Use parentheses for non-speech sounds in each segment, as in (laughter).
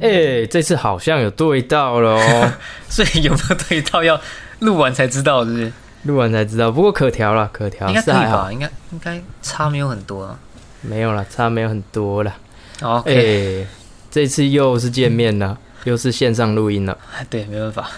哎，这次好像有对到了哦，(laughs) 所以有没有对到要录完才知道，是不是？录完才知道，不过可调了，可调应该可以吧？，应该应该差没有很多啊。没有了，差没有很多了。哎、OK，这次又是见面了，又是线上录音了。对，没办法，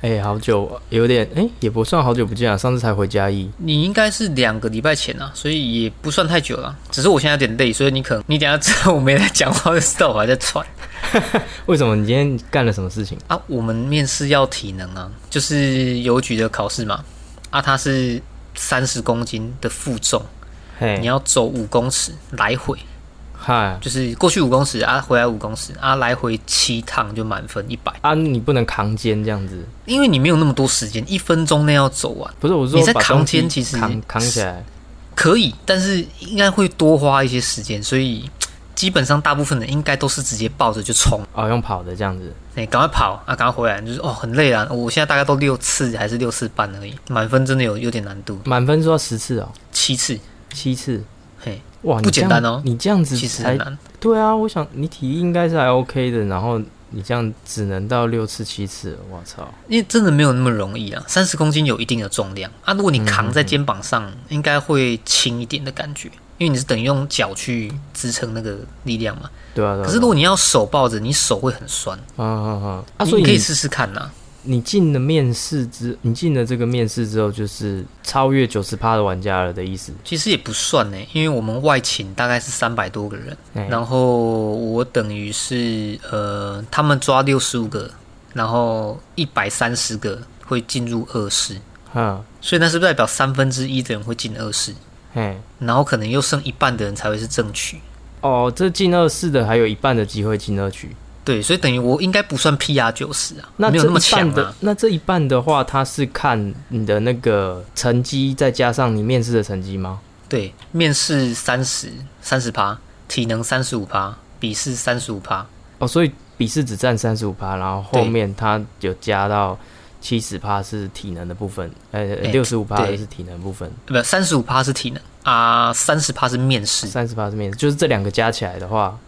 哎、好久，有点哎、也不算好久不见啊，上次才回嘉义。你应该是两个礼拜前啊，所以也不算太久了。只是我现在有点累，所以你可能你等下知道我没在讲话，就知道我还在喘 (laughs) 为什么你今天干了什么事情？啊。我们面试要体能啊，就是邮局的考试嘛。啊，它是三十公斤的负重，嘿你，要走五公尺来回，嗨就是过去五公尺啊，回来五公尺啊，来回七趟就满分一百。啊，你不能扛肩这样子。因为你没有那么多时间，一分钟内要走完，不是我说你在扛肩其实扛扛起来。可以，但是应该会多花一些时间，所以基本上大部分人应该都是直接抱着就冲，哦，用跑的这样子。哎，赶快跑啊，赶快回来，就是哦，很累啊。我现在大概都六次还是六次半而已，满分真的有有点难度，满分说要十次哦，七次，七次。嘿，哇，不简单哦你这样子才其实很难。对啊，我想你体力应该是还 OK 的，然后你这样只能到六次七次，我操！因为真的没有那么容易啊，三十公斤有一定的重量啊，如果你扛在肩膀上，应该会轻一点的感觉，因为你是等于用脚去支撑那个力量嘛。对啊，对啊。可是如果你要手抱着，你手会很酸。啊啊啊啊！所以你你可以试试看呐、你进了面试之，你进了这个面试之后，就是超越九十趴的玩家了的意思。其实也不算呢，因为我们外勤大概是三百多个人，哎然后我等于是呃，他们抓六十五个，然后一百三十个会进入二试，哈，所以那是不是代表三分之一的人会进二试？嘿，然后可能又剩一半的人才会是正取。哦，这进二试的还有一半的机会进二区。对，所以等于我应该不算 PR 九十啊，那这没有那么强一半的啊。，那这一半的话，他是看你的那个成绩，再加上你面试的成绩吗？对，面试三十三十趴，体能三十五趴，笔试三十五趴。哦，所以笔试只占三十五趴，然后后面它有加到七十趴是体能的部分，呃，哎六十五趴对是体能部分，不，三十五趴是体能啊，三十趴是面试。三十趴是面试，就是这两个加起来的话，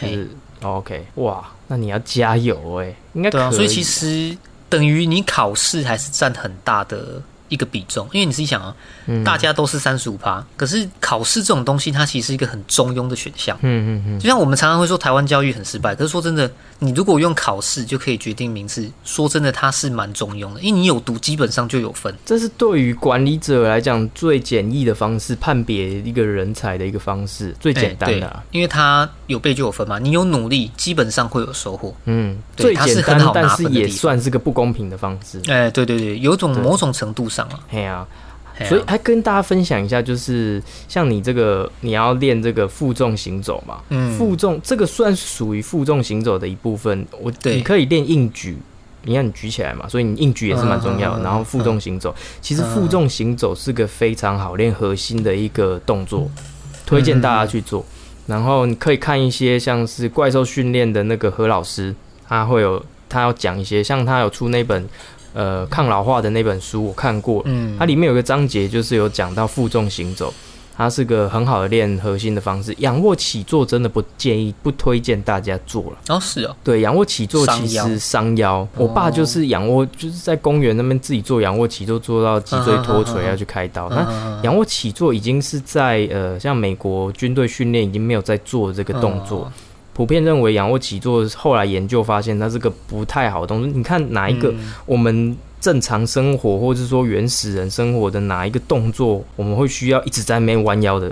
就是、哦 OK，哇，那你要加油哎，应该可对啊，所以以。其实等于你考试还是占很大的一个比重，因为你自己想啊，嗯大家都是三十五趴，可是考试这种东西，它其实是一个很中庸的选项。嗯嗯嗯，就像我们常常会说台湾教育很失败，可是说真的，你如果用考试就可以决定名次，说真的，它是蛮中庸的，因为你有读基本上就有分。这是对于管理者来讲最简易的方式，判别一个人才的一个方式，最简单的、因为他有背就有分嘛，你有努力，基本上会有收获。嗯，对最简单是很好，但是也算是个不公平的方式。哎、对对对，有种某种程度嘿啊，嘿啊。所以还跟大家分享一下，就是像你这个你要练这个负重行走嘛，嗯，负重这个算是属于负重行走的一部分。我对。你可以练硬举，你看你举起来嘛，所以你硬举也是蛮重要的。然后负重行走，其实负重行走是个非常好练核心的一个动作，推荐大家去做。然后你可以看一些像是怪兽训练的那个何老师，他会有他要讲一些，像他有出那本呃抗老化的那本书，我看过，嗯，它里面有个章节就是有讲到负重行走，它是个很好的练核心的方式。仰卧起坐真的不建议、不推荐大家做了。哦是哦，对，仰卧起坐其实伤腰。我爸就是仰卧，就是在公园那边自己做仰卧起坐，做到脊椎脱垂要去开刀。那嗯仰卧起坐已经是在呃，像美国军队训练已经没有在做这个动作。嗯普遍认为仰卧起坐，后来研究发现它是个不太好的动作。你看哪一个嗯我们正常生活，或者是说原始人生活的哪一个动作，我们会需要一直在那边弯腰的？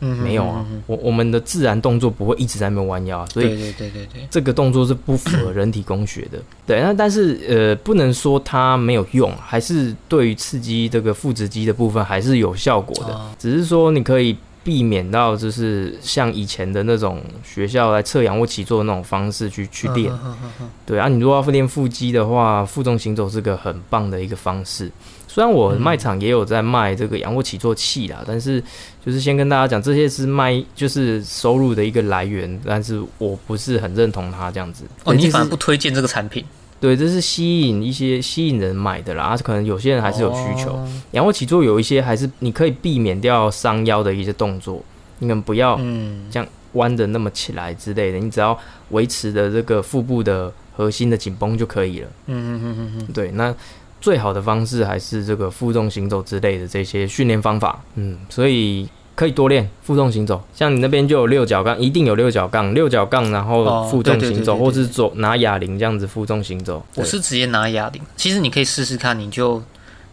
嗯没有啊，我我们的自然动作不会一直在那边弯腰啊，所以对对对对对，这个动作是不符合人体工学的。对，那但是呃，不能说它没有用，还是对于刺激这个腹直肌的部分还是有效果的。哦只是说你可以避免到就是像以前的那种学校来测仰卧起坐的那种方式去去练。嗯嗯嗯嗯对啊，你如果要练腹肌的话，负重行走是个很棒的一个方式。虽然我卖场也有在卖这个仰卧起坐器啦，但是就是先跟大家讲，这些是卖就是收入的一个来源，但是我不是很认同它这样子。哦，你反而不推荐这个产品，对，这是吸引一些吸引人买的啦，啊可能有些人还是有需求。哦仰卧起坐有一些还是你可以避免掉伤腰的一些动作，你可能不要嗯，弯的那么起来之类的，你只要维持的这个腹部的核心的紧绷就可以了。嗯嗯嗯嗯嗯，对，那最好的方式还是这个负重行走之类的这些训练方法。嗯，所以可以多练负重行走。像你那边就有六角杠，一定有六角杠，六角杠，然后哦负重行走，对对或是走拿哑铃这样子负重行走。我是直接拿哑铃，其实你可以试试看，你就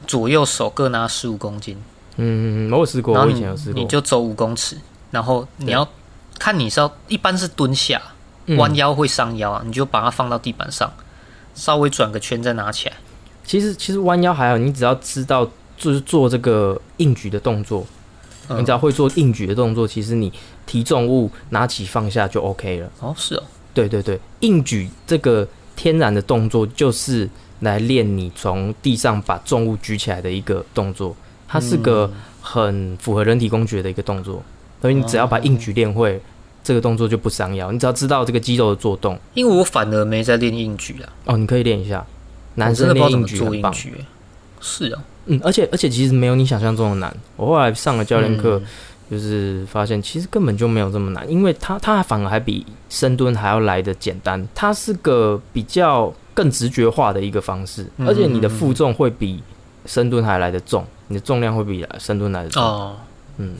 左右手各拿十五公斤，嗯嗯嗯，我有试过，我以前有试过你。就走五公尺，然后你要看你是要一般是蹲下，嗯弯腰会伤腰啊，你就把它放到地板上，稍微转个圈再拿起来。其实其实弯腰还好，你只要知道就是做这个硬举的动作，嗯你只要会做硬举的动作，其实你提重物拿起放下就 OK 了。哦，是哦，对对对，硬举这个天然的动作就是来练你从地上把重物举起来的一个动作，它是个很符合人体工学的一个动作。所以你只要把硬举练会，这个动作就不伤腰。你只要知道这个肌肉的做动，因为我反而没在练硬举啊，哦，你可以练一下。男生练硬的不知道怎么举很棒，做硬举欸。是啊，嗯，而且而且其实没有你想象中的难。我后来上了教练课，嗯就是发现其实根本就没有这么难，因为它它反而还比深蹲还要来的简单。它是个比较更直觉化的一个方式，嗯而且你的负重会比深蹲还来的重，你的重量会比深蹲来的重。哦，嗯，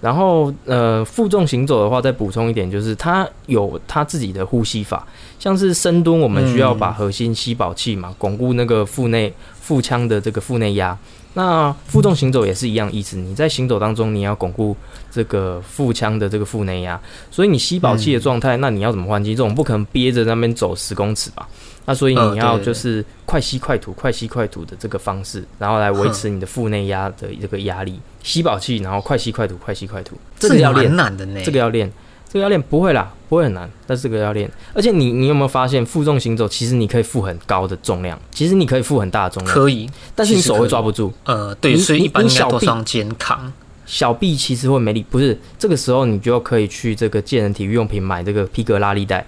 然后呃，负重行走的话，再补充一点，就是它有它自己的呼吸法，像是深蹲，我们需要把核心吸饱气嘛，巩固那个腹内腹腔的这个腹内压。那负重行走也是一样意思，你在行走当中，你要巩固这个腹腔的这个腹内压，所以你吸饱气的状态，那你要怎么换气？这种不可能憋着那边走十公尺吧？那所以你要就是快吸快吐、快吸快吐的这个方式，然后来维持你的腹内压的这个压力，吸饱气，然后快吸快吐、快吸快吐，这个要练。难的呢。这个要练，这个要练不会啦，不会很难，但是这个要练。而且你你有没有发现，负重行走其实你可以负很高的重量，其实你可以负很大的重量，可以，但是你手会抓不住，呃，对，所以一般应该你小臂都上肩扛。小臂其实会没力。不是，这个时候你就可以去这个健人体育用品买这个皮革拉力带，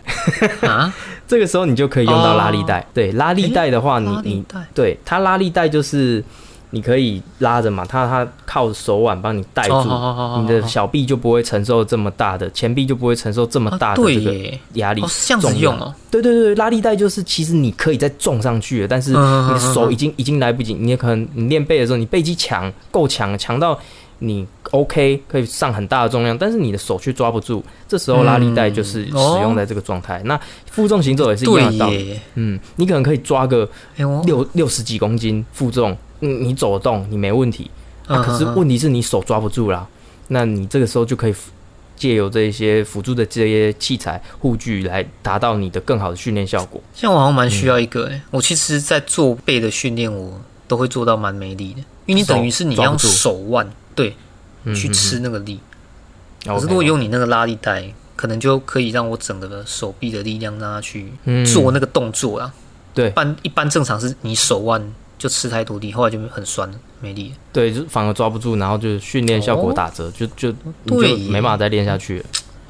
啊，(laughs) 这个时候你就可以用到拉力带。对，拉力带的话，你你对它拉力带就是你可以拉着嘛，它它靠手腕帮你带住。你的小臂就不会承受这么大的，前臂就不会承受这么大啊的这个，压力哦，是这样子重量。用哦，对对对，拉力带就是其实你可以再撞上去了，但是嗯你的手已经已经来不及，你也可能你练背的时候，你背肌强够强，强到你 OK 可以上很大的重量，但是你的手却抓不住，这时候拉力带就是使用在这个状态。那负重行走也是一样的道理，嗯，你可能可以抓个六六十几公斤负重，嗯，你走得动，你没问题。啊、嗯可是问题是你手抓不住啦，那你这个时候就可以借由这些辅助的这些器材护具来达到你的更好的训练效果。像我好像蛮需要一个哎，我其实，在做背的训练，我都会做到蛮没力的，因为你等于是你要用手腕对嗯去吃那个力，嗯可是如果用你那个拉力带，可能就可以让我整个的手臂的力量让它去嗯做那个动作啊。对一般一般正常是你手腕就吃太多力，后来就很酸没力了。对，就反而抓不住，然后就训练效果打折，就就你就没办法再练下去了。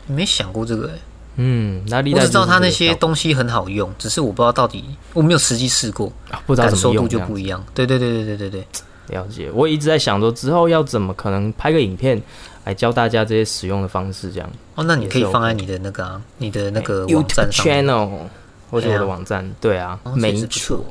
没想过这个哎，嗯，那力我只知道带就是它那些东西很好用，只是我不知道到底我没有实际试过，啊不知道感受度怎么用，就不一样。对对对对对对对，了解。我一直在想说，之后要怎么可能拍个影片来教大家这些使用的方式，这样。哦，那你可以放在你的那个啊，你的那个网 YouTube 站上。channel 或者我的网站，对啊，哦没错，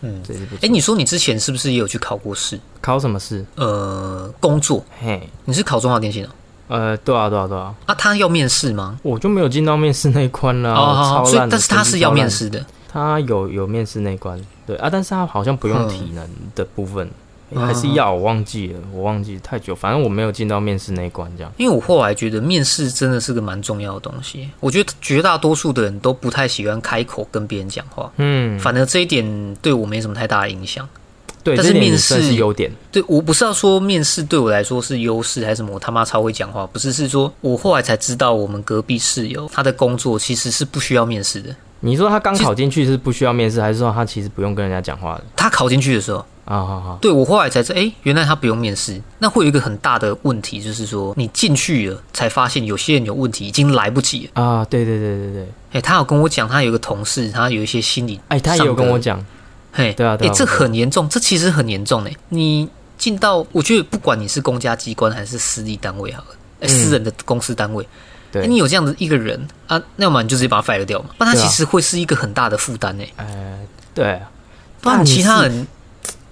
嗯，这是不错。哎，你说你之前是不是也有去考过试？考什么试？呃，工作，嘿，你是考中华电信哦？呃，对啊，对啊，对啊，啊，他要面试吗？我就没有进到面试那一关啦、哦，好好，所以但是他是要面，试的。他有有面试那一关，对啊，但是他好像不用嗯体能的部分，嗯还是要我忘记了，我忘记太久，反正我没有进到面试那一关，这样。因为我后来觉得面试真的是个蛮重要的东西。我觉得绝大多数的人都不太喜欢开口跟别人讲话，嗯，反而这一点对我没什么太大的影响。对，但是面试是优点。对我不是要说面试对我来说是优势还是什么，我他妈超会讲话，不是，是说我后来才知道，我们隔壁室友他的工作其实是不需要面试的。你说他刚考进去是不需要面试，还是说他其实不用跟人家讲话的？他考进去的时候，啊，啊啊，对我后来才知道，哎，原来他不用面试。那会有一个很大的问题，就是说你进去了才发现有些人有问题，已经来不及了。啊，对对对对对，哎，他有跟我讲，他有一个同事，他有一些心理，哎，他也有跟我，讲，嘿，对啊对啊哎，这很严重，这其实很严重哎。你进到，我觉得不管你是公家机关还是私立单位好了，哎，嗯。私人的公司单位，对。哎你有这样的一个人啊，那要么你就直接把他 fire 掉嘛，不然他其实会是一个很大的负担哎，呃，对，不然其他人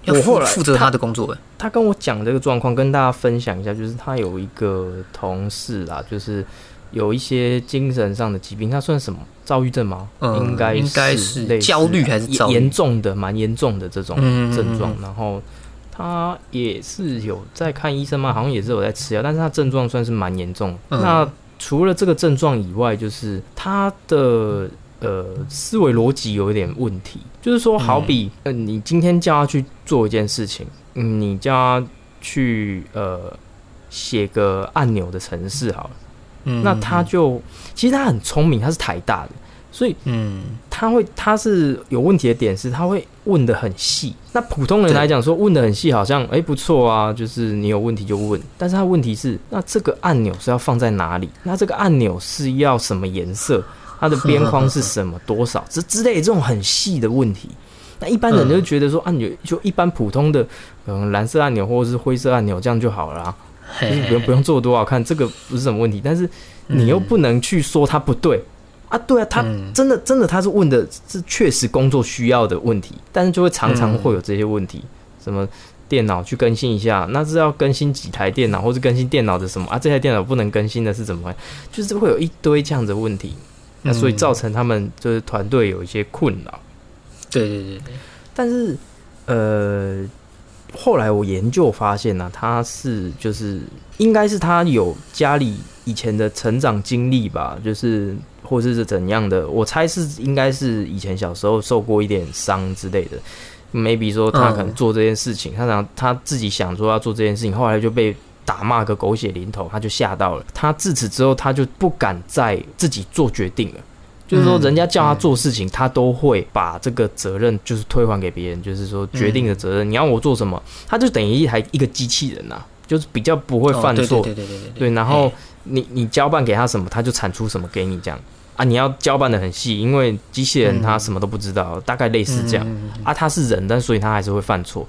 要负我负责他他的工作哎。他跟我讲这个状况，跟大家分享一下，就是他有一个同事啊，就是有一些精神上的疾病，他算什么？躁郁症吗？嗯应该应该是焦虑还是严重的，蛮严重的这种症状。嗯然后他也是有在看医生嘛，好像也是有在吃药，但是他症状算是蛮严重。嗯那除了这个症状以外，就是他的呃思维逻辑有一点问题，就是说，好比呃你今天叫他去做一件事情，嗯，你叫他去呃写个按钮的程式好了，嗯那他就其实他很聪明，他是台大的，所以嗯他会他是有问题的点是他会问的很细。那普通人来讲说问的很细，好像哎、不错啊，就是你有问题就问。但是他问题是，那这个按钮是要放在哪里？那这个按钮是要什么颜色？它的边框是什么？多少？这之类这种很细的问题。那一般人就觉得说，按钮就一般普通的，嗯，蓝色按钮或者是灰色按钮这样就好了、啊，就是不用不用做多好看，这个不是什么问题。但是你又不能去说它不对啊，对啊，他嗯真的真的他是问的是确实工作需要的问题，但是就会常常会有这些问题，什么电脑去更新一下，那是要更新几台电脑，或是更新电脑的什么啊？这台电脑不能更新的是怎么回？就是会有一堆这样的问题，那所以造成他们就是团队有一些困扰。对对对对，但是呃，后来我研究发现呢、他是就是应该是他有家里以前的成长经历吧，就是或是是怎样的，我猜是应该是以前小时候受过一点伤之类的。maybe 说他可能做这件事情，他想他自己想说要做这件事情，后来就被打骂个狗血淋头，他就吓到了。他自此之后，他就不敢再自己做决定了。就是说，嗯人家叫他做事情，他都会把这个责任就是推还给别人，就是说决定的责任。你要我做什么，他就等于一台一个机器人呐、啊就是比较不会犯哦错。对对对对对对，然后你你交办给他什么，他就产出什么给你这样啊。你要交办的很细，因为机器人他什么都不知道，大概类似这样、嗯啊。他是人，但所以他还是会犯错，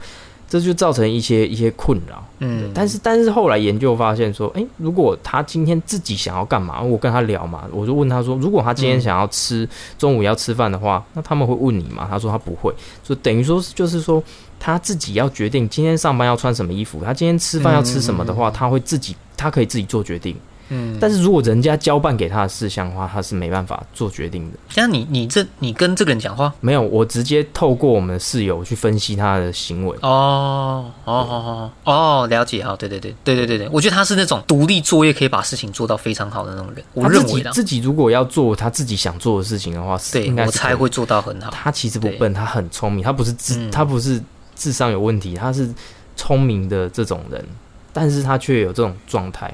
这就造成一些一些困扰。嗯，但是但是后来研究发现说，诶，如果他今天自己想要干嘛，我跟他聊嘛，我就问他说，如果他今天想要吃、中午要吃饭的话，那他们会问你吗？他说他不会，就等于说就是说他自己要决定今天上班要穿什么衣服，他今天吃饭要吃什么的话，他会自己他可以自己做决定。嗯，但是如果人家交办给他的事项的话，他是没办法做决定的。像你你这你跟这个人讲话没有，我直接透过我们的室友去分析他的行为。哦哦哦哦哦，了解啊，对对对对对对对，我觉得他是那种独立作业可以把事情做到非常好的那种人，我认为自己如果要做他自己想做的事情的话，是对应该是我才会做到很好。他其实不笨，他很聪明，他不是智，嗯他不是智商有问题，他是聪明的这种人，但是他却有这种状态。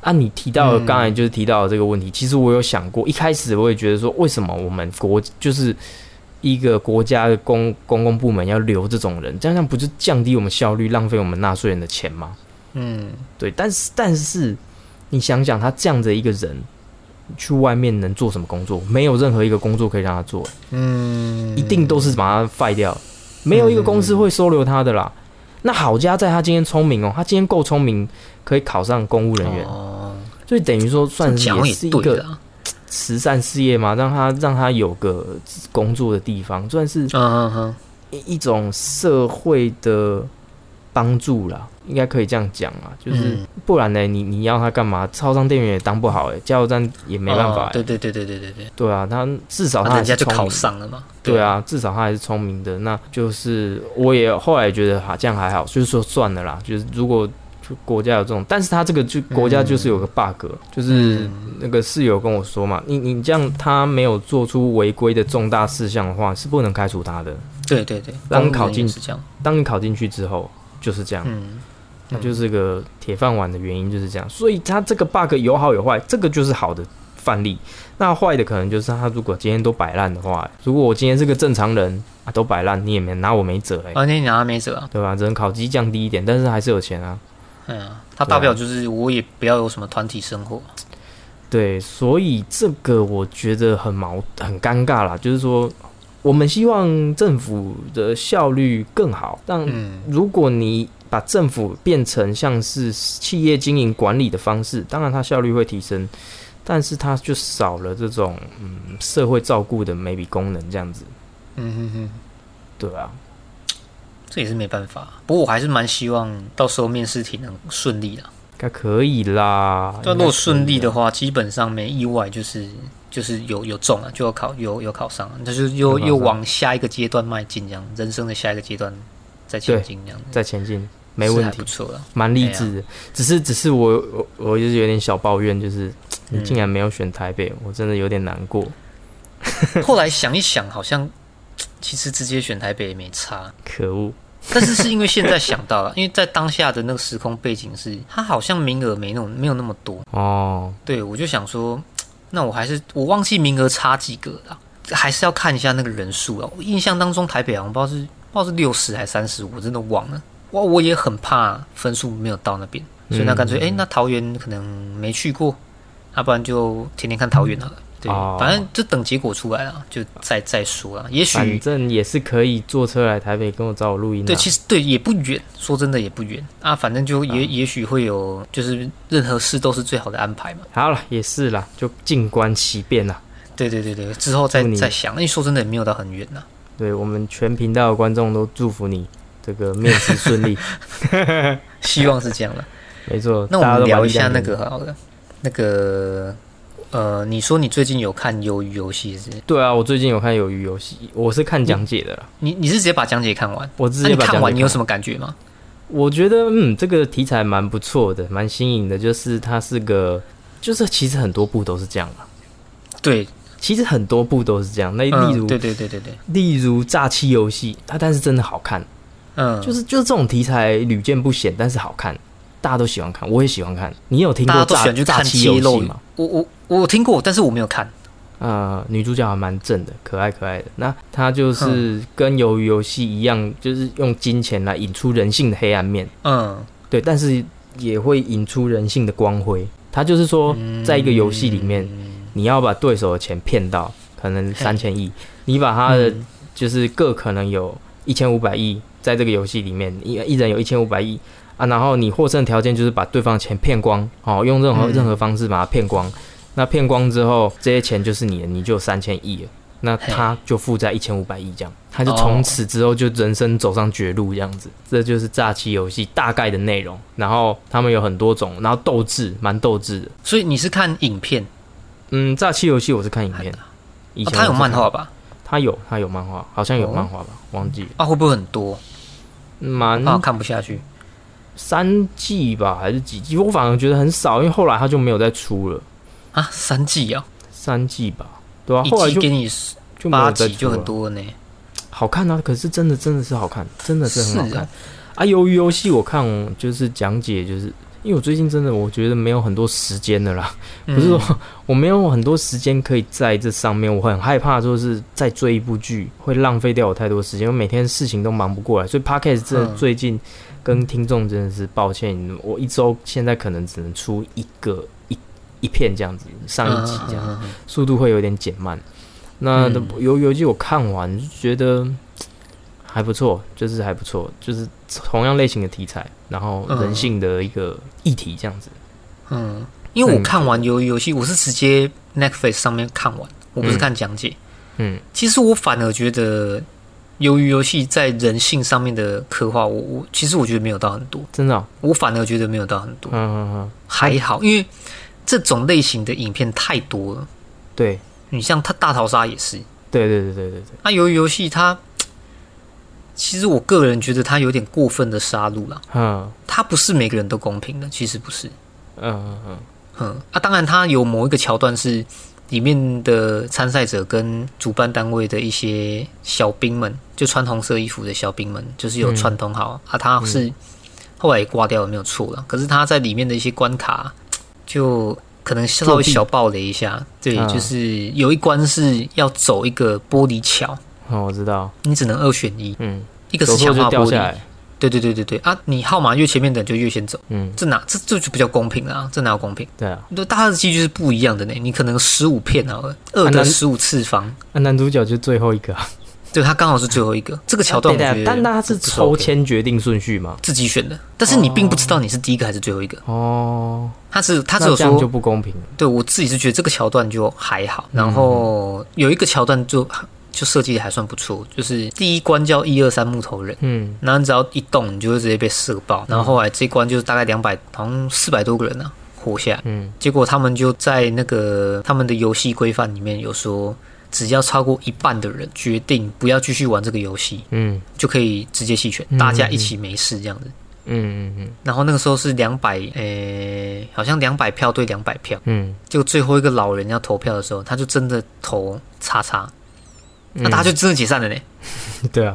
啊，你提到刚才就是提到的这个问题，其实我有想过，一开始我也觉得说，为什么我们国就是一个国家的公公共部门要留这种人，这样不就降低我们效率，浪费我们纳税人的钱吗？嗯，对，但是但是你想想，他这样的一个人去外面能做什么工作？没有任何一个工作可以让他做。嗯，一定都是把他废掉，没有一个公司会收留他的啦。那好家在他今天聪明哦，他今天够聪明，可以考上公务人员，哦，所以等于说算是也是一个，慈善事业嘛，让他让他有个工作的地方，算是一种社会的帮助啦，应该可以这样讲啊。就是、嗯不然呢，你你要他干嘛？超商店员也当不好哎、加油站也没办法、欸哦对对对对对对对，对啊，他至少他人家就考上了嘛，对，啊，至少他还是聪明的。那就是我也后来觉得哈，这样还好，就是说算了啦。就是如果就国家有这种，但是他这个就国家就是有个 bug，、就是嗯那个室友跟我说嘛，你你这样他没有做出违规的重大事项的话，是不能开除他的。对对对，当考进当你考进去之后就是这样，嗯，那就是个铁饭碗的原因就是这样。所以它这个 bug 有好有坏，这个就是好的范例。那坏的可能就是他如果今天都摆烂的话，如果我今天是个正常人啊，都摆烂，你也没拿我没辙哎、而且你拿他没辙啊，对吧？只能考绩降低一点，但是还是有钱啊。哎呀，他大不了就是我也不要有什么团体生活，对，所以这个我觉得很矛很尴尬啦，就是说，我们希望政府的效率更好，但嗯如果你把政府变成像是企业经营管理的方式，当然它效率会提升，但是它就少了这种嗯社会照顾的 maybe 功能这样子，嗯哼哼。对啊，这也是没办法。不过我还是蛮希望到时候面试题能顺利的。应该可以啦。对啊，如果顺利的话，话，基本上没意外就是就是有有中了，就有考有有考上了，那就是又又往下一个阶段迈进，这样人生的下一个阶段再前进，这样。再前进没问题。不，错了。蛮励志的。只是只是我我我就是有点小抱怨，就是你竟然没有选台北，我真的有点难过。(laughs) 后来想一想，好像其实直接选台北也没差，可恶，但是是因为现在想到了，因为在当下的那个时空背景是，它好像名额没那种没有那么多，哦，对我就想说，那我还是我忘记名额差几个了，还是要看一下那个人数哦。我印象当中台北好像不知道是不知道是六十还是三十，我真的忘了。哇，我也很怕分数没有到那边，所以那干脆哎、诶那桃园可能没去过，要、不然就天天看桃园好了。对，哦反正就等结果出来了，就再再说了。也许反正也是可以坐车来台北跟我找我录音、啊。对，其实对也不远，说真的也不远啊。反正就也、也许会有，就是任何事都是最好的安排嘛。好了，也是啦，就静观其变啦。对对对对，之后再再想。因为说真的也没有到很远呐、对我们全频道的观众都祝福你这个面试顺利。(laughs) 希望是这样的。(laughs) 没错，那我们聊一下那个好了，那个呃，你说你最近有看《鱿鱼游戏》是？对啊，我最近有看《鱿鱼游戏》，我是看讲解的啦。你你是直接把讲解看完？我直、接把讲解看完你有什么？感觉吗？我觉得嗯，这个题材蛮不错的，蛮新颖的。就是它是个，就是其实很多部都是这样啊。对，其实很多部都是这样。那例如，嗯、对对对对对，例如诈欺游戏，它但是真的好看，嗯，就是就是这种题材屡见不鲜，但是好看，大家都喜欢看，我也喜欢看。你有听过诈家都喜欢去看诈欺游戏吗？我我我听过，但是我没有看。呃，女主角还蛮正的，可爱可爱的。那她嗯就是跟鱿鱼游戏一样，就是用金钱来引出人性的黑暗面，嗯，对，但是也会引出人性的光辉。她就是说，在一个游戏里面，你要把对手的钱骗到可能三千亿，你把他的嗯就是各可能有一千五百亿，在这个游戏里面，一一人有一千五百亿啊，然后你获胜条件就是把对方的钱骗光，哦，用任何嗯任何方式把它骗光。那骗光之后，这些钱就是你的，你就有三千亿了。那他就负债一千五百亿，这样，他就从此之后就人生走上绝路，这样子。这就是诈欺游戏大概的内容。然后他们有很多种，然后斗智，蛮斗智的。所以你是看影片，嗯，诈欺游戏我是看影片，以哦、他有漫画吧？他有，他有漫画，好像有哦漫画吧，忘记了，啊，会不会很多？蛮啊，看不下去。三季吧，还是几季？我反而觉得很少，因为后来他就没有再出了。啊，三季啊，三季吧，对啊，后来就给你就八集就很，多了呢。好看啊，可是真的真的是好看，真的是很好看啊。啊。鱿鱼游戏我看就是讲解，就是因为我最近真的我觉得没有很多时间的啦，不是说 (laughs) 我没有很多时间可以在这上面，我很害怕，说是再追一部剧会浪费掉我太多时间，我每天事情都忙不过来，所以的嗯。最近跟听众真的是抱歉，我一周现在可能只能出一个一一片这样子，上一集这样，速度会有点减慢。那嗯游游记我看完就觉得还不错，就是还不错，就是同样类型的题材，然后人性的一个议题这样子。嗯，因为我看完《游游戏》，我是直接 Netflix 上面看完，我不是嗯看讲解。嗯，其实我反而觉得《鱿鱼游戏》在人性上面的刻画，我我其实我觉得没有到很多，真的哦、我反而觉得没有到很多，嗯嗯嗯，还好，因为这种类型的影片太多了。对。你像他大逃杀也是，对对对对对对，那鱿鱼游戏它，其实我个人觉得它有点过分的杀戮了。嗯。它不是每个人都公平的，其实不是。嗯嗯嗯，嗯。啊，当然它有某一个桥段是里面的参赛者跟主办单位的一些小兵们，就穿红色衣服的小兵们，就是有串通好、啊，他是后来也挂掉了，没有错了。可是他在里面的一些关卡，就可能稍微小爆雷一下，对，啊。就是有一关是要走一个玻璃桥，哦，我知道，你只能二选一，嗯，一个是强化玻璃，对对对对对啊，你号码越前面的就越先走，嗯，这哪这这就比较公平了啊，这哪有公平？对啊，对，大家的几率是不一样的呢。你可能十五片啊那的十五次方，那男主角就最后一个啊，对他刚好是最后一个。这个桥段我对觉得，对但他是抽签决定顺序嘛？自己选的，但是你并不知道你是第一个还是最后一个。哦，他是他只有那这样就，不公平了。对我自己是觉得这个桥段就还好，嗯然后有一个桥段就就设计的还算不错，就是第一关叫一二三木头人。嗯，然后你只要一动，你就会直接被射爆。然后后来这一关就是大概两百，好像四百多个人啊活下来。嗯，结果他们就在那个他们的游戏规范里面有说，只要超过一半的人决定不要继续玩这个游戏，嗯就可以直接弃权，嗯大家一起没事这样子。嗯嗯嗯然后那个时候是两百，诶，好像两百票对两百票。嗯结果最后一个老人要投票的时候，他就真的投叉叉，嗯，那大家就真的解散了呢。(laughs) 对啊，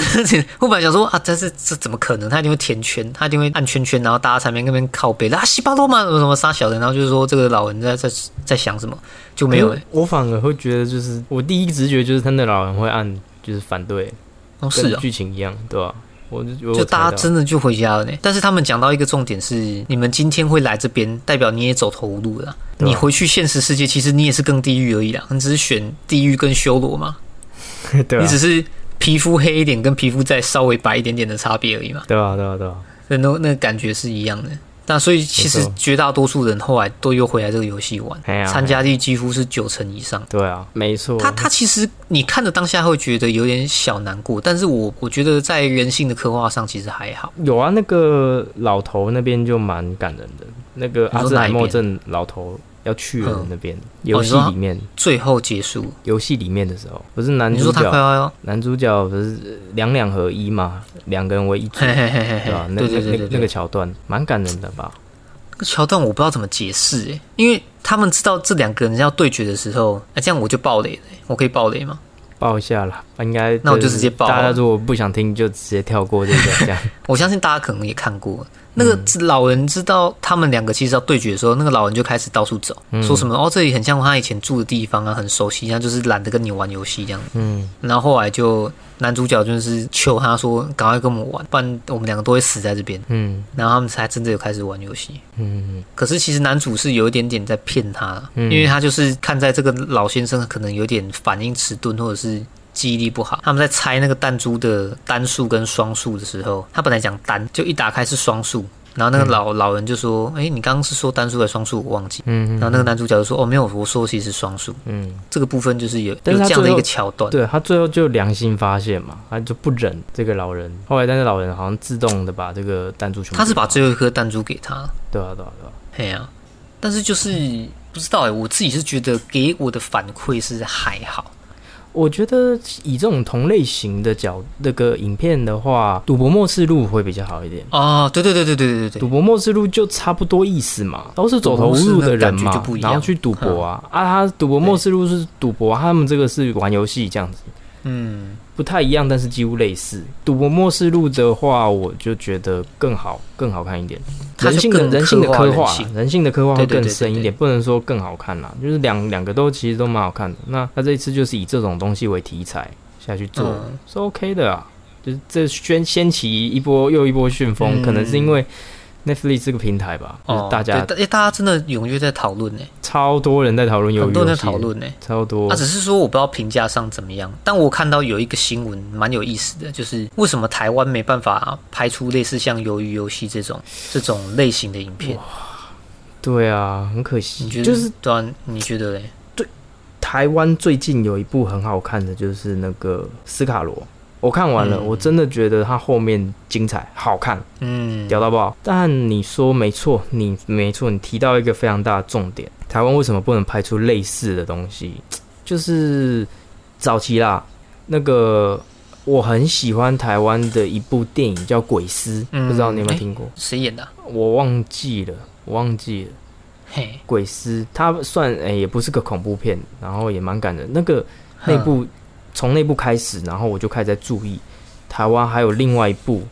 (laughs) 我本来想说啊，这是这怎么可能？他一定会填圈，他一定会按圈圈，然后大家才能那边靠背啊，西巴多嘛什么什么杀小人，然后就是说这个老人在在在想什么，就没有、欸。我反而会觉得，就是我第一直觉就是他那老人会按就是反对，哦，是剧情一样，对吧？我就我就大家真的就回家了呢。但是他们讲到一个重点是，你们今天会来这边，代表你也走投无路了。你回去现实世界，其实你也是更地狱而已啦，你只是选地狱跟修罗嘛，(laughs) 对啊你只是皮肤黑一点跟皮肤再稍微白一点点的差别而已嘛。对啊对啊对啊，那那那个感觉是一样的。那所以其实绝大多数人后来都又回来这个游戏玩，参加率几乎是九成以上。对啊，没错。他他其实你看着当下会觉得有点小难过，但是我我觉得在人性的刻画上其实还好。有啊，那个老头那边就蛮感人的，那个阿兹海默症老头要去那边，游戏里面，最后结束，游戏里面的时候，不是男主角，要男主角不是两两合一嘛，两个人为一组，嘿嘿嘿嘿对吧？那对对对对那那那个，桥段蛮感人的吧？那个桥段我不知道怎么解释诶，因为他们知道这两个人要对决的时候，哎，这样我就爆雷了欸，我可以爆雷吗？爆一下啦，应该那我就直接报啊。大家如果不想听，就直接跳过这个，这样。(laughs) 我相信大家可能也看过，那个老人知道他们两个其实要对决的时候，那个老人就开始到处走，嗯说什么哦，这里很像他以前住的地方啊，很熟悉，他就是懒得跟你玩游戏这样。嗯，然后后来就男主角就是求他说，赶快跟我们玩，不然我们两个都会死在这边。嗯然后他们才真的有开始玩游戏。嗯可是其实男主是有一点点在骗他因为他就是看在这个老先生可能有点反应迟钝，或者是记忆力不好。他们在猜那个弹珠的单数跟双数的时候，他本来讲单，就一打开是双数，然后那个老、老人就说：“哎，你刚刚是说单数还是双数？我忘记。”嗯然后那个男主角就说：“哦，没有，我说其实是双数。嗯，”这个部分就是有是有这样的一个桥段。对他最后就良心发现嘛，他就不忍这个老人。后来，但是老人好像自动的把这个弹珠全部他是把最后一颗弹珠给他，对啊对啊对啊，嘿呀、但是就是不知道哎，我自己是觉得给我的反馈是还好。我觉得以这种同类型的角那个影片的话，《赌博默示录》会比较好一点。哦，对对对对对对对赌博默示录就差不多意思嘛，都是走投无路的人嘛然后去赌博啊啊！他赌博默示录是赌博啊，他们这个是玩游戏这样子，嗯，不太一样，但是几乎类似。赌博默示录的话，我就觉得更好，更好看一点。人性的人性的刻刻画人性，的刻画会更深一点，不能说更好看啦，就是两两个都其实都蛮好看的。那他这一次就是以这种东西为题材下去做，嗯是 OK 的啊。就是这掀掀起一波又一波旋风，嗯可能是因为 Netflix 这个平台吧，就是哦，大家对，大大家真的踊跃在讨论呢，超多人在讨论鱿鱼很多人在讨论呢。超多啊，。只是说我不知道评价上怎么样，但我看到有一个新闻蛮有意思的，就是为什么台湾没办法拍出类似像《鱿鱼游戏》这种这种类型的影片？对啊，很可惜你觉，得就是对啊？你觉得嘞？对台湾最近有一部很好看的，就是那个斯卡罗。我看完了，嗯我真的觉得它后面精彩、好看，嗯，屌到爆。但你说没错，你没错，你提到一个非常大的重点：台湾为什么不能拍出类似的东西？就是早期啦，那个我很喜欢台湾的一部电影叫《鬼师》，嗯不知道你有没有听过？谁演的啊？我忘记了，我忘记了。嘿，鬼师，它算诶、也不是个恐怖片，然后也蛮感人。那个那部从那部开始，然后我就开始在注意台湾还有另外一部，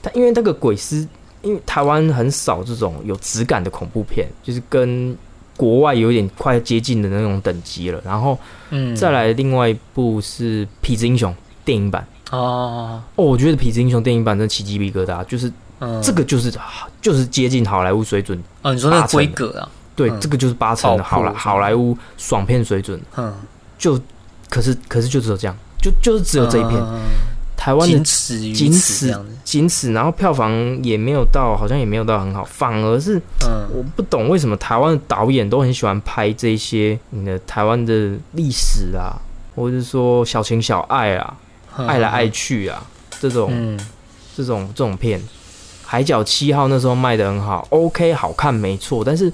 但因为那个鬼师，因为台湾很少这种有质感的恐怖片，就是跟国外有点快接近的那种等级了。然后嗯，再来另外一部是《痞子英雄》电影版。哦，哦，我觉得《痞子英雄》电影版真的起鸡皮疙瘩，就是嗯，这个就是就是接近好莱坞水准，哦，你说那规格啊，对，嗯。这个就是八成的好莱好莱坞爽片水准。嗯，就可是可是就只有这样，就就是只有这一片。嗯台湾的仅此于仅此仅此，然后票房也没有到，好像也没有到很好，反而是嗯，我不懂为什么台湾的导演都很喜欢拍这些你的台湾的历史啊，或者是说小情小爱啊，爱来爱去啊这种嗯，这种这种片，《海角七号》那时候卖的很好，OK 好看没错，但是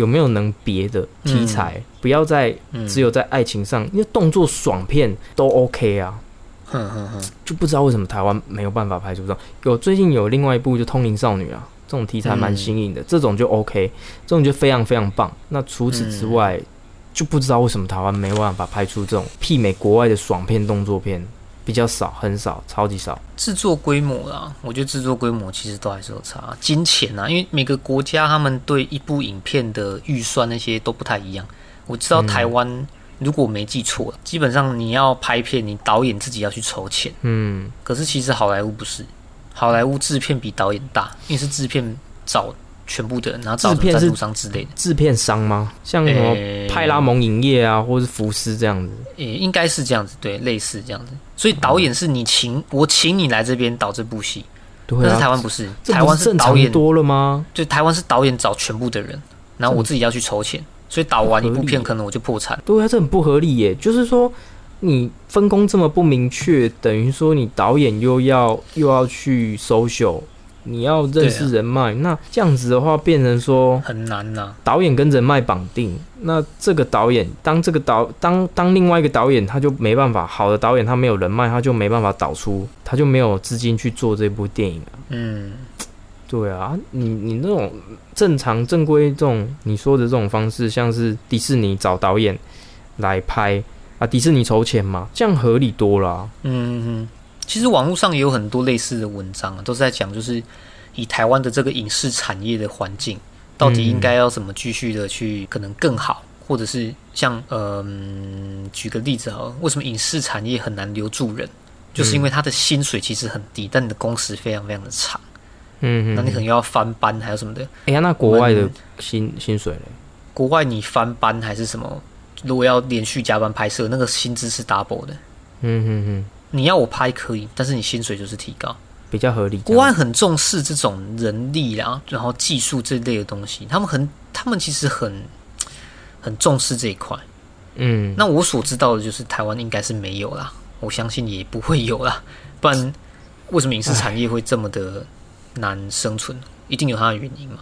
有没有能别的题材？不要再嗯只有在爱情上，因为动作爽片都 OK 啊，哼哼哼，就不知道为什么台湾没有办法拍出这种。有最近有另外一部就《通灵少女》啊，这种题材蛮新颖的，这种就 OK，这种就非常非常棒。那除此之外，就不知道为什么台湾没办法拍出这种媲美国外的爽片动作片，比较少，很少，超级少。制作规模啦，我觉得制作规模其实都还是有差，金钱啊，因为每个国家他们对一部影片的预算那些都不太一样。我知道嗯台湾，如果我没记错，基本上你要拍片，你导演自己要去筹钱。嗯，可是其实好莱坞不是，好莱坞制片比导演大，因为是制片找全部的人，然后制片是么赞助商之类的。制片商吗？像什么派拉蒙影业啊，或是福斯这样子。也应该是这样子，对，类似这样子。所以导演是你请我请你来这边导这部戏，对但是台啊，湾不是，台湾不是导演，多了吗？就台湾是导演找全部的人，然后我自己要去筹钱，所以导完一部片可能我就破产。对啊，这很不合理耶。就是说，你分工这么不明确，等于说你导演又要又要去 social，你要认识人脉，那这样子的话，变成说很难呐、导演跟人脉绑定，那这个导演当这个导当当另外一个导演，他就没办法，好的导演他没有人脉，他就没办法导出，他就没有资金去做这部电影啊。嗯，对啊，你你那种正常正规这种你说的这种方式，像是迪士尼找导演来拍啊，迪士尼筹钱嘛，这样合理多了啊、嗯嗯，其实网络上也有很多类似的文章啊，都是在讲就是以台湾的这个影视产业的环境，到底应该要怎么继续的去可能更好，或者是像呃、嗯举个例子啊，为什么影视产业很难留住人？就是因为他的薪水其实很低，但你的工时非常非常的长，嗯嗯，那你可能要翻班，还有什么的。哎呀，那国外的薪薪水呢？国外你翻班还是什么，如果要连续加班拍摄，那个薪资是 double 的。嗯嗯嗯，你要我拍可以，但是你薪水就是提高。比较合理。国外很重视这种人力啦，然后技术这类的东西，他们很，他们其实很很重视这一块。嗯，那我所知道的就是台湾应该是没有啦，我相信也不会有啦，不然为什么影视产业会这么的难生存？一定有它的原因嘛。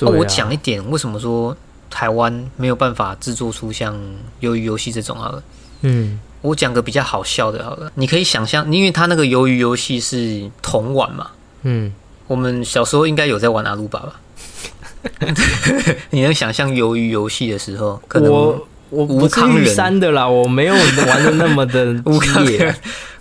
那我讲一点，为什么说台湾没有办法制作出像鱿鱼游戏这种好了？嗯我讲个比较好笑的好了，你可以想象，因为他那个鱿鱼游戏是铜碗嘛，嗯，我们小时候应该有在玩阿鲁巴吧？(laughs) 你能想象鱿鱼游戏的时候，可能我吴康仁山的啦，我没有玩的那么的 (laughs) 激烈仁，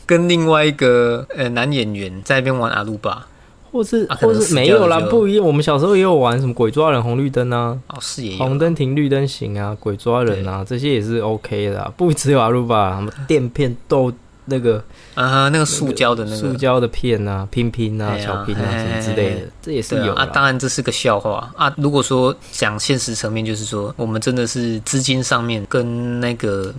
跟另外一个呃男演员在那边玩阿鲁巴，或是啊或是没有啦，不一样。我们小时候也有玩什么鬼抓人、红绿灯啊，哦是也红灯停，绿灯行啊，鬼抓人啊，这些也是 OK 的、啊，不只有阿鲁巴，什么垫片、豆那个啊那个塑胶的那个。塑胶的片啊、拼拼啊、小拼啊么之类的，这也是有啊，当然这是个笑话啊。如果说讲现实层面，就是说我们真的是资金上面跟那个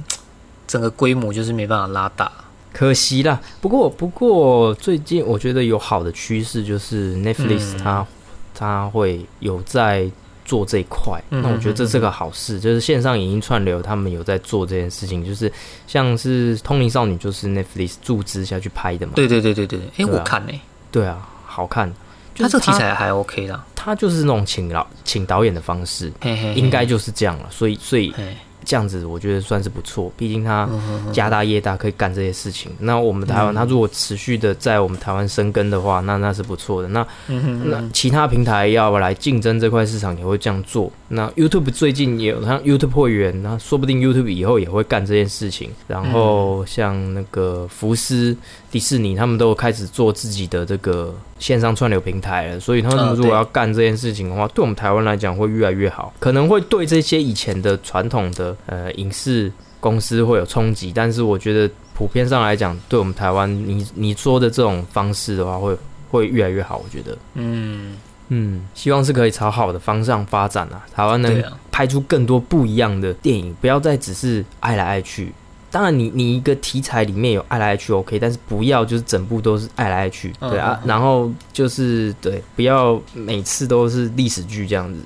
整个规模就是没办法拉大。可惜啦。不过不过最近我觉得有好的趋势，就是 Netflix 嗯。它、它会有在做这一块，嗯那我觉得这是个好事，就是线上影音串流他们有在做这件事情，就是像是《通灵少女》就是 Netflix 注资下去拍的嘛。对对对对对，哎、我看呢、对啊，好看。就是他这个题材还 OK 啦，它就是那种请老请导演的方式，嘿嘿嘿应该就是这样了。所以所以嘿这样子我觉得算是不错，毕竟他嗯家大业大，可以干这些事情。那我们台湾，他如果持续的在我们台湾生根的话，那那是不错的。那嗯那其他平台要来竞争这块市场，也会这样做。那 YouTube 最近也有像 YouTube 会员，那说不定 YouTube 以后也会干这件事情。然后像那个福斯、迪士尼，他们都开始做自己的这个线上串流平台了。所以他们如果要干这件事情的话，对我们台湾来讲会越来越好，可能会对这些以前的传统的呃影视公司会有冲击，但是我觉得普遍上来讲，对我们台湾，你你说的这种方式的话，会会越来越好。我觉得，嗯，嗯，希望是可以朝好的方向发展啊。台湾能拍出更多不一样的电影，不要再只是爱来爱去。当然你，你一个题材里面有爱来爱去 OK，但是不要就是整部都是爱来爱去，对啊嗯嗯。嗯然后就是对，不要每次都是历史剧这样子。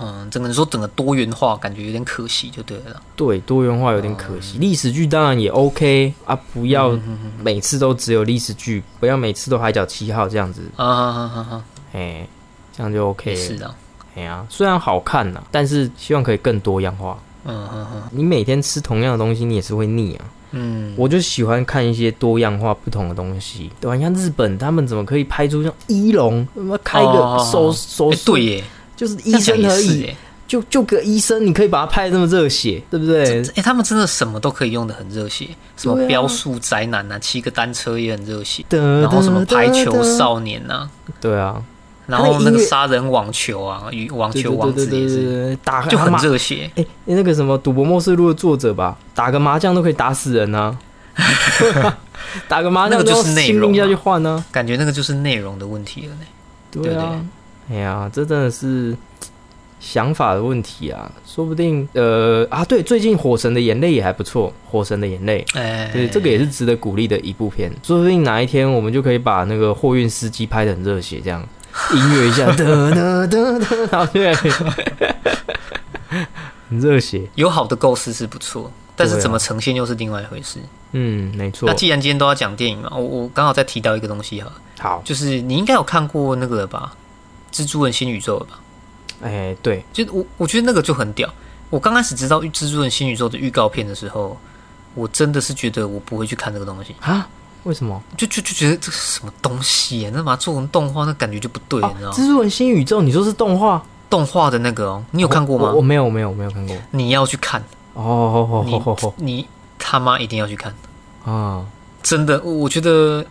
嗯，整个说整个多元化，感觉有点可惜，就对了。对，多元化有点可惜。历史剧当然也 OK 啊，不要每次都只有历史剧，不要每次都海角七号这样子，啊啊啊啊啊！哎，这样就 OK 是啊，哎呀，虽然好看呐，但是希望可以更多样化。嗯嗯嗯。你每天吃同样的东西，你也是会腻啊。嗯，我就喜欢看一些多样化、不同的东西，对吧？你看日本，他们怎么可以拍出像一龙，开个哦手手对耶，就是医生而已。就就个医生，你可以把他拍的那么热血，对不对？哎、他们真的什么都可以用的很热血，什么标速宅男啊，骑个单车也很热血，然然后什么排球，少年呐、对啊，然后那个杀人网球啊，与网球王子也是，对，打就很热血。哎、那个什么《赌博默示录》的作者吧，打个麻将都可以打死人啊！(laughs) 打个麻将那个就是都内容啊心令下去换呢、感觉那个就是内容的问题了呢。对啊，哎呀，这真的是想法的问题啊！说不定呃啊，对，最近《火神的眼泪》也还不错，《火神的眼泪》哎、对，这个也是值得鼓励的一部片。说不定哪一天我们就可以把那个货运司机拍的很热血，这样音乐一下，哒哒哒哒，然后对，(laughs) 很热血。有好的构思是不错，但是怎么呈现又是另外一回事。嗯，没错那。既然今天都要讲电影嘛，我我刚好再提到一个东西哈，好，就是你应该有看过那个了吧，《蜘蛛人新宇宙》了吧？哎，对，就我我觉得那个就很屌。我刚开始知道《蜘蛛人新宇宙》的预告片的时候，我真的是觉得我不会去看这个东西，啊，为什么？就就就觉得这是什么东西呀？那把它做成动画，那感觉就不对，哦你知道吗？蜘蛛人新宇宙，你说是动画？动画的那个哦，你有看过吗我？我没有，我没有，我没有看过。你要去看，哦你你他妈一定要去看，哦啊真的，我觉得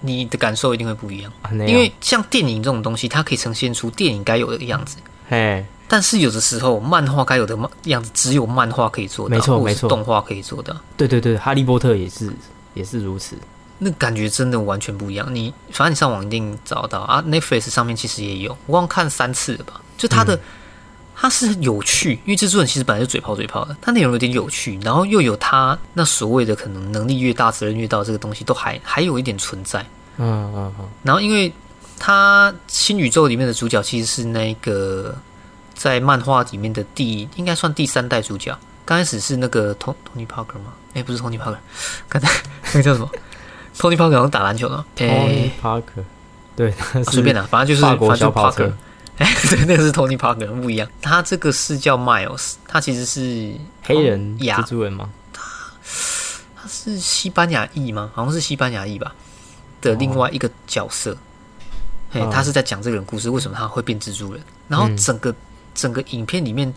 你的感受一定会不一样，因为像电影这种东西，它可以呈现出电影该有的样子。嘿，但是有的时候，漫画该有的漫样子，只有漫画可以做到，没错没错动画可以做到。对对对，哈利波特也是也是如此。那感觉真的完全不一样。你反正你上网一定找到啊，Netflix 上面其实也有，我忘看三次了吧。就它的、它是有趣，因为蜘蛛人其实本来就嘴炮嘴炮的，它内容有点有趣，然后又有它那所谓的可能能力越大责任越大这个东西都还还有一点存在。嗯嗯嗯，然后因为它新宇宙里面的主角其实是那个在漫画里面的第应该算第三代主角，刚开始是那个 Tony Tony Parker 吗？哎，不是 Tony Parker，刚才 (laughs) 那个叫什么？Tony Parker 好像打篮球的，Tony 哎，Parker，对，随便啦，反正就是法国反正就小跑 Parker 车。哎，(laughs) 对，那个是 Tony Parker，不一样。他这个是叫 Miles，他其实是黑人亚蜘蛛人吗？他他是西班牙裔吗？好像是西班牙裔吧的另外一个角色。哎，哦他是在讲这个人故事，为什么他会变蜘蛛人？然后嗯整个、整个影片里面，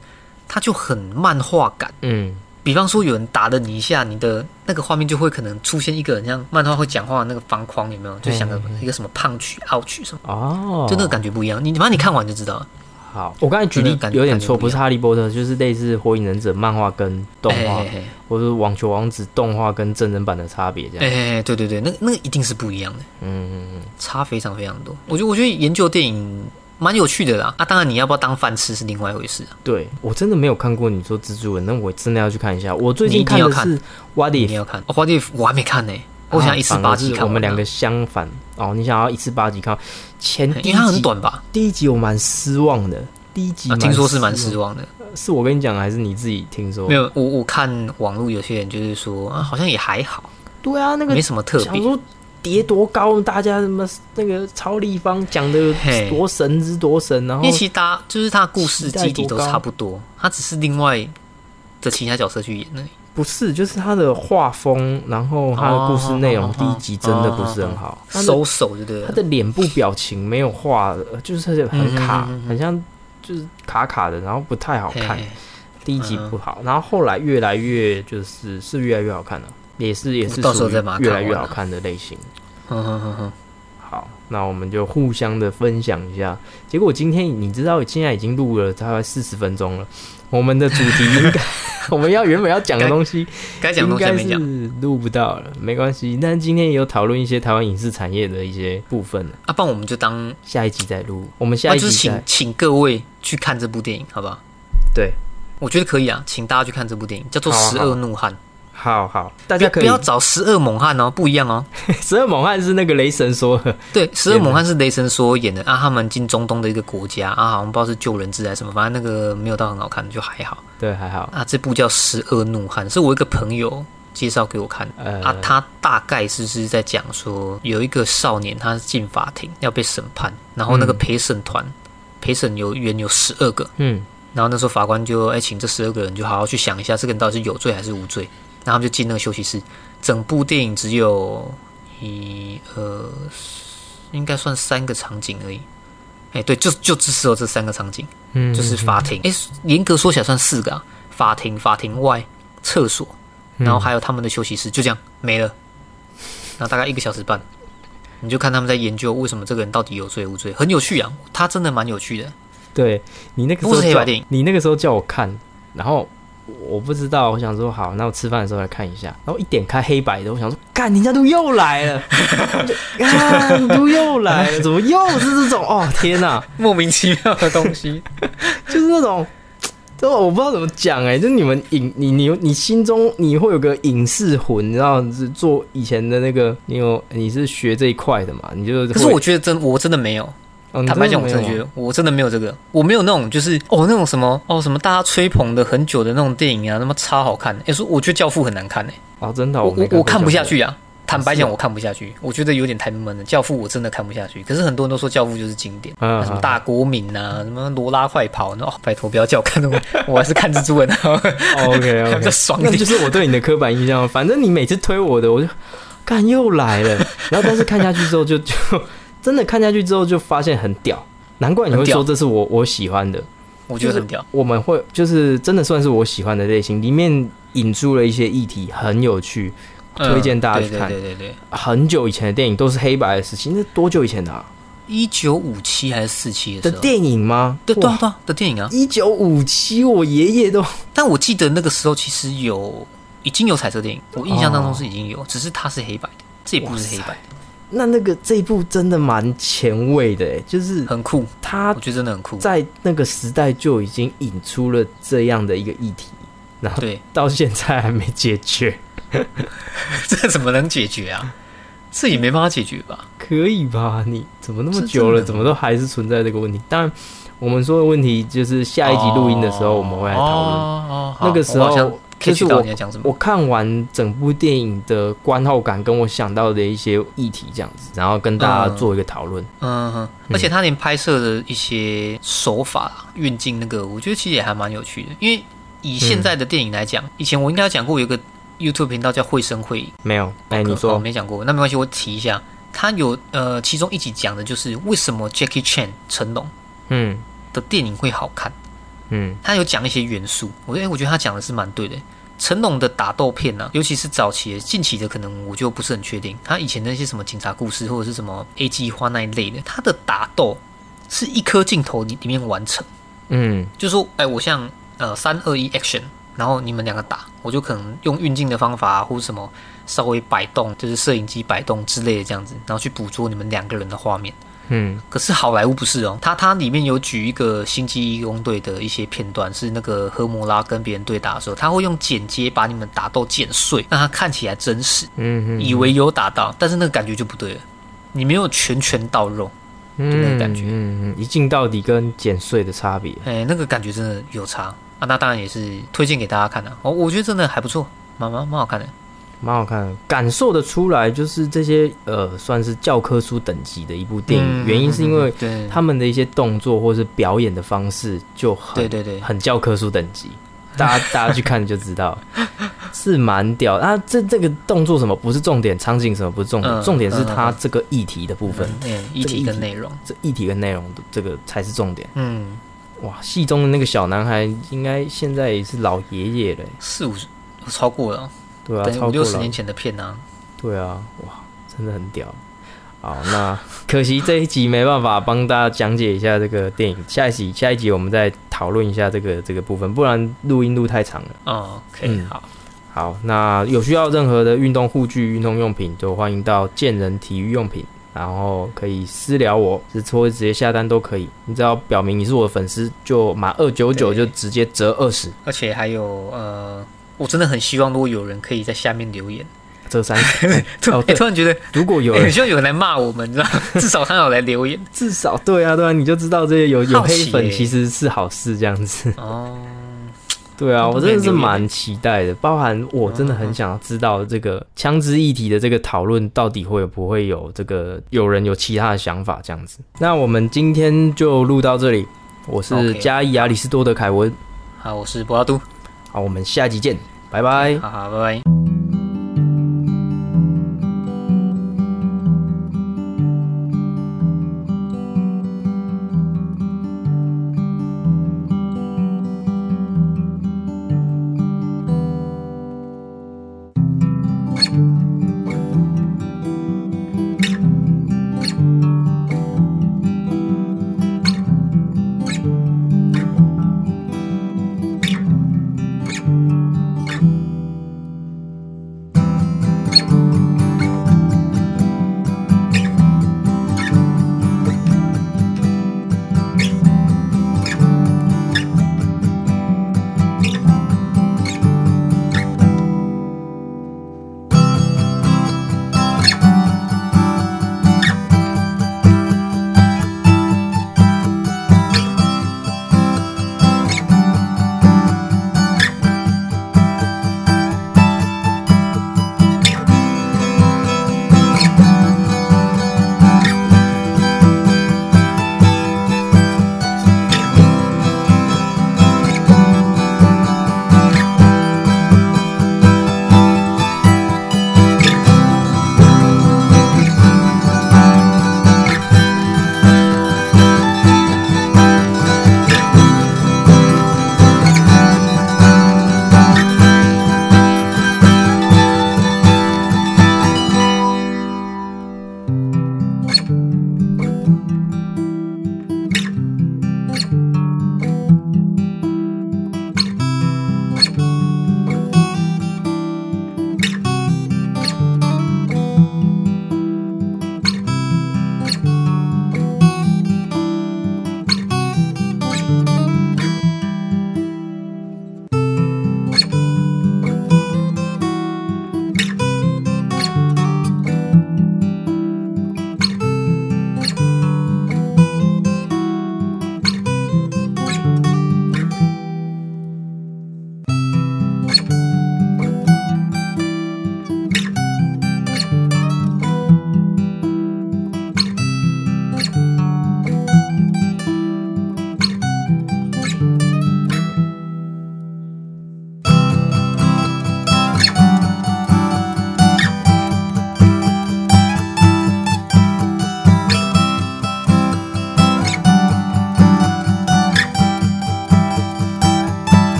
他就很漫画感。嗯，比方说，有人打了你一下，你的那个画面就会可能出现一个很像漫画会讲话的那个方框，有没有？就想个嘿嘿嘿一个什么胖曲、傲曲什么，哦，就那个感觉不一样。你反正你看完就知道了。好。我刚才举例感觉有点错，不是哈利波特，就是类似火影忍者漫画跟动画嘿，嘿嘿或者是网球王子动画跟真人版的差别这样。哎对对对，那那个一定是不一样的。嗯嗯嗯，差非常非常多。我觉得我觉得研究电影蛮有趣的啦。啊，当然你要不要当饭吃是另外一回事啊。对我真的没有看过你说蜘蛛人，那我真的要去看一下。我最近一定要看的是 What 你要看。哦，花地我还没看呢、我想一次八集看啊我们两个相反哦。你想要一次八集看，前第 (laughs) 一因为它很短吧？第一集我蛮失望的，第一集听说是蛮失失望的。是我跟你讲还是你自己听说？没有，我我看网络有些人就是说啊，好像也还好，对啊，那个没什么特别。想说叠多高，大家什么那个超立方讲的多神之多神，然后因为其实大就是他的故事基底都差不多，他只是另外的其他角色去演而已。不是，就是他的画风，然后他的故事内容，哦第一集真的不是很好。收手就对了。他的脸部表情没有画，呃就是很卡嗯嗯嗯嗯，很像就是卡卡的，然后不太好看。第一集不好，然后后来越来越就是是越来越好看了，也是也是到时候再把越来越好看的类型。哼哼哼哼，好，那我们就互相的分享一下。结果今天你知道，现在已经录了大概四十分钟了。我们的主题应该 (laughs) 我们要原本要讲的东西，该讲的东西没讲是录不到了，没关系。但是今天也有讨论一些台湾影视产业的一些部分了，啊，不然我们就当，下一集再录。我们下那就是一集请请各位去看这部电影，好不好？对，我觉得可以啊，请大家去看这部电影，叫做《十二怒汉》。好好，大家可以不要找十二猛汉哦，不一样哦。(laughs) 十二猛汉是那个雷神说的，对，十二猛汉是雷神说演的啊，他们进中东的一个国家啊，好像不知道是救人质还是什么，反正那个没有到很好看，就还好对，还好。啊。这部叫《十二怒汉》，是我一个朋友介绍给我看的。呃，啊，他大概是是在讲说，有一个少年他进法庭要被审判，然后那个嗯陪审团、陪审有员有十二个，嗯然后那时候法官就哎请这十二个人就好好去想一下，这个人到底是有罪还是无罪，然后他们就进那个休息室，整部电影只有一二，应该算三个场景而已。哎，对，就就只只有这三个场景，嗯，就是法庭。哎，严格说起来算四个啊，法庭、法庭外、厕所，嗯，然后还有他们的休息室，就这样没了。然后大概一个小时半，你就看他们在研究为什么这个人到底有罪无罪，很有趣啊，他真的蛮有趣的。对你那个时不候叫是你那个时候叫我看，然后我不知道，我想说好，那我吃饭的时候来看一下，然后一点开黑白的，我想说，干，人家都又来了，就 (laughs) 干都又来了，怎么又是这种？哦，天哪，(laughs) 莫名其妙的东西，(laughs) 就是那种。这我不知道怎么讲哎、就是你们影你你你心中你会有个影视魂，你知道是做以前的那个，你有你是学这一块的嘛？你就可是我觉得真我真的没有。坦白讲，我真的觉得我真的没有这个，我没有那种就是哦那种什么哦什么大家吹捧的很久的那种电影啊，那么超好看。哎、说我觉得《教父》很难看哎、哦，真的我没我我看不下过去啊。坦白讲，我看不下去，我觉得有点太闷了。《教父》我真的看不下去，可是很多人都说《教父》就是经典，嗯啊什么大国民啊，什么罗拉快跑，那哦拜托不要叫我看那种，我还是看蜘蛛人，(laughs) (laughs) OK 比 OK，较爽一点。那就是我对你的刻板印象。反正你每次推我的，我就干又来了。(laughs) 然后但是看下去之后就，就真的看下去之后就发现很屌，难怪你会说这是我我喜欢的。我觉得很屌。我们会就是真的算是我喜欢的类型，里面引出了一些议题，很有趣，推荐大家去看嗯对对对很久以前的电影都是黑白的事情，那多久以前的、啊、一九五七还是四七的电影吗？对对啊对啊的电影啊。一九五七，我爷爷都但我记得那个时候其实有已经有彩色电影，我印象当中是已经有，只是它是黑白的，这也不是黑白的，那那个这一部真的蛮前卫的，哎，就是很酷，他我觉得真的很酷。在那个时代就已经引出了这样的一个议题，然后对，到现在还没解决，(laughs) 这怎么能解决啊？这也没办法解决吧？可以吧？你怎么那么久了，怎么都还是存在这个问题？当然，我们说的问题就是下一集录音的时候我们会来讨论。哦哦好那个时候就是 catch 到我你在讲什么。我看完整部电影的观后感，跟我想到的一些议题这样子，然后跟大家做一个讨论。嗯哼，而且他连拍摄的一些手法、运镜那个，我觉得其实也还蛮有趣的。因为以现在的电影来讲，以前我应该讲过有一个 YouTube 频道叫绘声绘影，没有，哎、哦你说哦，没讲过，那没关系，我提一下。他有呃，其中一集讲的就是为什么 Jackie Chan 成龙嗯的电影会好看。嗯他有讲一些元素，我哎，我觉得他讲的是蛮对的。成龙的打斗片呢、尤其是早期的、近期的，可能我就不是很确定。他以前那些什么警察故事或者是什么 A 计划那一类的，他的打斗是一颗镜头里里面完成，嗯就是说，哎，我像呃三二一 action，然后你们两个打，我就可能用运镜的方法或者什么稍微摆动，就是摄影机摆动之类的这样子，然后去捕捉你们两个人的画面。嗯可是好莱坞不是哦，它它里面有举一个星际义工队的一些片段，是那个赫摩拉跟别人对打的时候，他会用剪接把你们打斗剪碎，让它看起来真实，嗯嗯，以为有打到，但是那个感觉就不对了，你没有拳拳到肉，嗯就那个感觉嗯嗯，一镜到底跟剪碎的差别。哎，那个感觉真的有差啊。那当然也是推荐给大家看的、哦，我觉得真的还不错，蛮蛮蛮好看的。蛮好看的，感受得出来，就是这些呃，算是教科书等级的一部电影。嗯原因是因为对。他们的一些动作或是表演的方式就很对对对，很教科书等级。大家 (laughs) 大家去看就知道，是蛮屌。啊。这这个动作什么不是重点，场景什么不是重点，嗯重点是嗯它这个议题的部分，嗯，议题跟内容，这议题跟内容的这个才是重点。嗯，哇，戏中的那个小男孩应该现在也是老爷爷了，四五十超过了，对啊，五超过六十年前的片啊。对啊，哇，真的很屌。好，那 (laughs) 可惜这一集没办法帮大家讲解一下这个电影，下一集下一集我们再讨论一下这个这个部分，不然录音录太长了。哦，OK，嗯好，好，那有需要任何的运动护具、运动用品，就欢迎到健人体育用品，然后可以私聊我，是或者直接下单都可以。你只要表明你是我的粉丝，就满二九九就直接折二十，而且还有呃，我真的很希望如果有人可以在下面留言，这三 (laughs) 十。哦哎、对突然觉得、如果有哎人很希望有人来骂我们，你知道？吗，(laughs) 至少他有来留言。至少对啊对啊，你就知道这些有有黑粉其实是好事这样子。哦。(laughs) 对啊，我真的是蛮期待的，包含我真的很想要知道这个枪支议题的这个讨论到底会不会有这个有人有其他的想法这样子。那我们今天就录到这里，我是嘉义亚里士多德凯文，好，我是博阿都，好，我们下集见，拜拜。好好，拜拜。